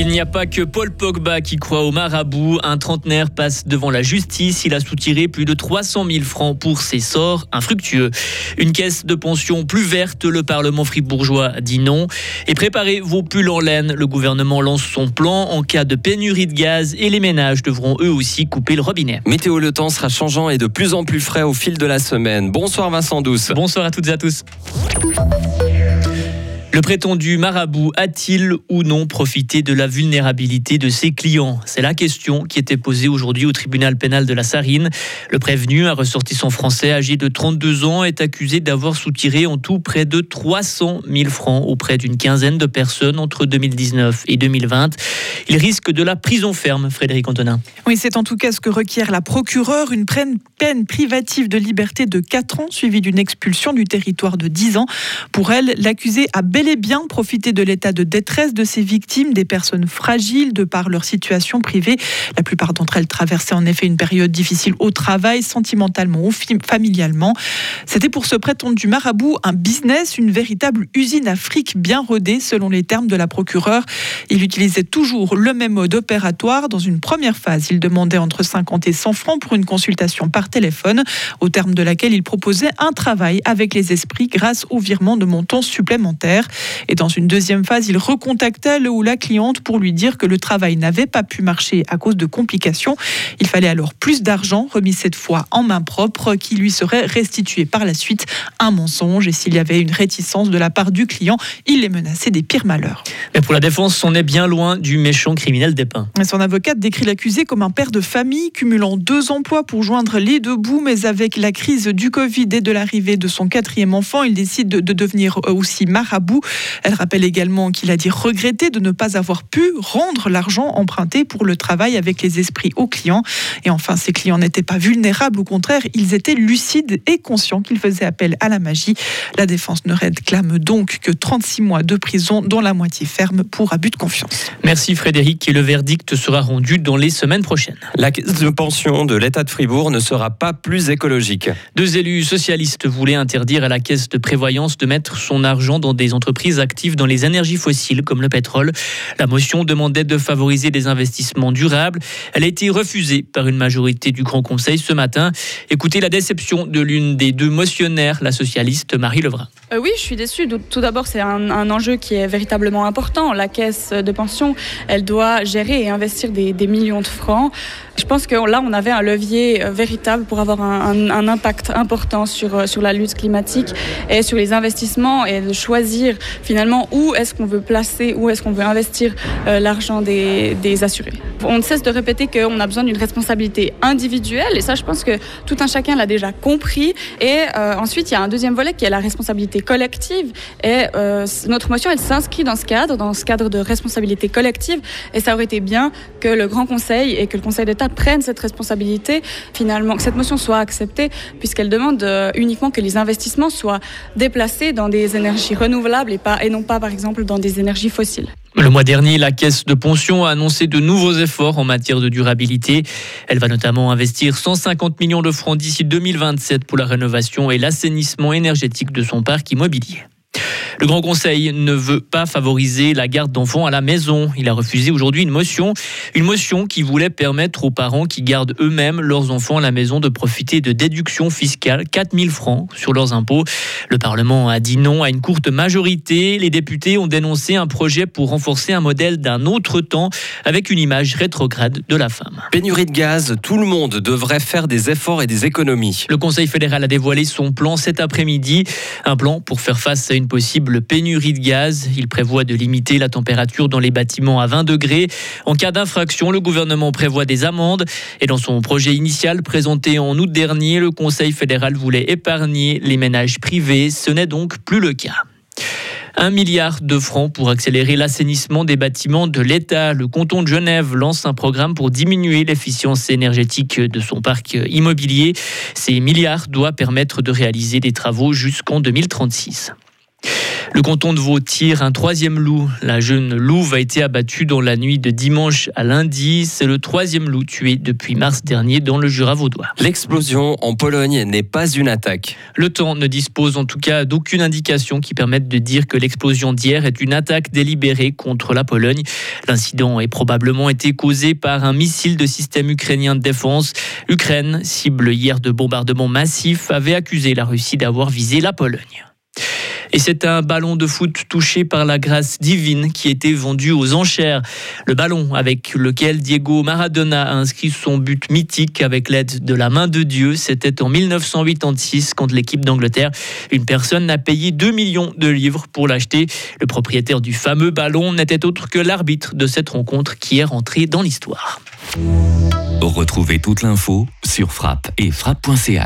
Il n'y a pas que Paul Pogba qui croit au marabout. Un trentenaire passe devant la justice. Il a soutiré plus de 300 000 francs pour ses sorts infructueux. Une caisse de pension plus verte, le Parlement fribourgeois dit non. Et préparez vos pulls en laine. Le gouvernement lance son plan en cas de pénurie de gaz et les ménages devront eux aussi couper le robinet. Météo, le temps sera changeant et de plus en plus frais au fil de la semaine. Bonsoir Vincent Douce. Bonsoir à toutes et à tous. Le prétendu marabout a-t-il ou non profité de la vulnérabilité de ses clients? C'est la question qui était posée aujourd'hui au tribunal pénal de la Sarine. Le prévenu, un ressortissant français âgé de 32 ans, est accusé d'avoir soutiré en tout près de 300 000 francs auprès d'une quinzaine de personnes entre 2019 et 2020. Il risque de la prison ferme, Frédéric Antonin. Oui, c'est en tout cas ce que requiert la procureure, une peine privative de liberté de 4 ans suivie d'une expulsion du territoire de 10 ans. Pour elle, l'accusé a et bien profiter de l'état de détresse de ces victimes, des personnes fragiles de par leur situation privée. La plupart d'entre elles traversaient en effet une période difficile au travail, sentimentalement ou familialement. C'était pour ce prétendu marabout un business, une véritable usine fric bien rodée selon les termes de la procureure. Il utilisait toujours le même mode opératoire. Dans une première phase, il demandait entre 50 et 100 francs pour une consultation par téléphone, au terme de laquelle il proposait un travail avec les esprits grâce au virement de montants supplémentaires. Et dans une deuxième phase, il recontacta le ou la cliente pour lui dire que le travail n'avait pas pu marcher à cause de complications. Il fallait alors plus d'argent, remis cette fois en main propre, qui lui serait restitué par la suite. Un mensonge. Et s'il y avait une réticence de la part du client, il les menaçait des pires malheurs. Mais pour la défense, on est bien loin du méchant criminel dépeint. Son avocate décrit l'accusé comme un père de famille, cumulant deux emplois pour joindre les deux bouts, mais avec la crise du Covid et de l'arrivée de son quatrième enfant, il décide de, de devenir aussi marabout. Elle rappelle également qu'il a dit regretter de ne pas avoir pu rendre l'argent emprunté pour le travail avec les esprits aux clients. Et enfin, ces clients n'étaient pas vulnérables, au contraire, ils étaient lucides et conscients qu'ils faisaient appel à la magie. La défense ne réclame donc que 36 mois de prison, dont la moitié ferme pour abus de confiance. Merci Frédéric et le verdict sera rendu dans les semaines prochaines. La caisse de pension de l'État de Fribourg ne sera pas plus écologique. Deux élus socialistes voulaient interdire à la caisse de prévoyance de mettre son argent dans des entreprises actives dans les énergies fossiles comme le pétrole. La motion demandait de favoriser des investissements durables. Elle a été refusée par une majorité du Grand Conseil ce matin. Écoutez la déception de l'une des deux motionnaires, la socialiste Marie Levrin. Euh, oui, je suis déçue. Tout d'abord, c'est un, enjeu qui est véritablement important. La caisse de pension, elle doit gérer et investir des, millions de francs. Je pense que là, on avait un levier euh, véritable pour avoir un, impact important sur, euh, sur la lutte climatique et sur les investissements et de choisir finalement où est-ce qu'on veut placer, où est-ce qu'on veut investir l'argent des, des, assurés. On ne cesse de répéter qu'on a besoin d'une responsabilité individuelle et ça, je pense que tout un chacun l'a déjà compris. Et ensuite, il y a un deuxième volet qui est la responsabilité collective. Et euh, notre motion, elle s'inscrit dans ce cadre, dans ce cadre de responsabilité collective. Et ça aurait été bien que le Grand Conseil et que le Conseil d'État prennent cette responsabilité, finalement, que cette motion soit acceptée, puisqu'elle demande euh, uniquement que les investissements soient déplacés dans des énergies renouvelables et, pas, et non pas, par exemple, dans des énergies fossiles. Le mois dernier, la Caisse de pension a annoncé de nouveaux efforts en matière de durabilité. Elle va notamment investir 150 millions de francs d'ici 2027 pour la rénovation et l'assainissement énergétique de son parc immobilier. Le Grand Conseil ne veut pas favoriser la garde d'enfants à la maison. Il a refusé aujourd'hui une motion, une motion qui voulait permettre aux parents qui gardent eux-mêmes leurs enfants à la maison de profiter de déductions fiscales 4000 francs sur leurs impôts. Le Parlement a dit non à une courte majorité. Les députés ont dénoncé un projet pour renforcer un modèle d'un autre temps avec une image rétrograde de la femme. Pénurie de gaz, tout le monde devrait faire des efforts et des économies. Le Conseil fédéral a dévoilé son plan cet après-midi, un plan pour faire face à une possible pénurie de gaz. Il prévoit de limiter la température dans les bâtiments à 20 degrés. En cas d'infraction, le gouvernement prévoit des amendes. Et dans son projet initial présenté en août dernier, le Conseil fédéral voulait épargner les ménages privés. Ce n'est donc plus le cas. Un milliard de francs pour accélérer l'assainissement des bâtiments de l'État. Le canton de Genève lance un programme pour diminuer l'efficience énergétique de son parc immobilier. Ces milliards doivent permettre de réaliser des travaux jusqu'en 2036. Le canton de Vaud tire un troisième loup. La jeune louve a été abattue dans la nuit de dimanche à lundi. C'est le troisième loup tué depuis mars dernier dans le Jura vaudois. L'explosion en Pologne n'est pas une attaque. Le temps ne dispose en tout cas d'aucune indication qui permette de dire que l'explosion d'hier est une attaque délibérée contre la Pologne. L'incident est probablement été causé par un missile de système ukrainien de défense. L'Ukraine, cible hier de bombardements massifs, avait accusé la Russie d'avoir visé la Pologne. Et c'est un ballon de foot touché par la grâce divine qui été vendu aux enchères. Le ballon avec lequel Diego Maradona a inscrit son but mythique avec l'aide de la main de Dieu, c'était en 1986 contre l'équipe d'Angleterre. Une personne a payé 2 millions de livres pour l'acheter. Le propriétaire du fameux ballon n'était autre que l'arbitre de cette rencontre qui est rentré dans l'histoire. Retrouvez toute l'info sur frappe et frappe.ch.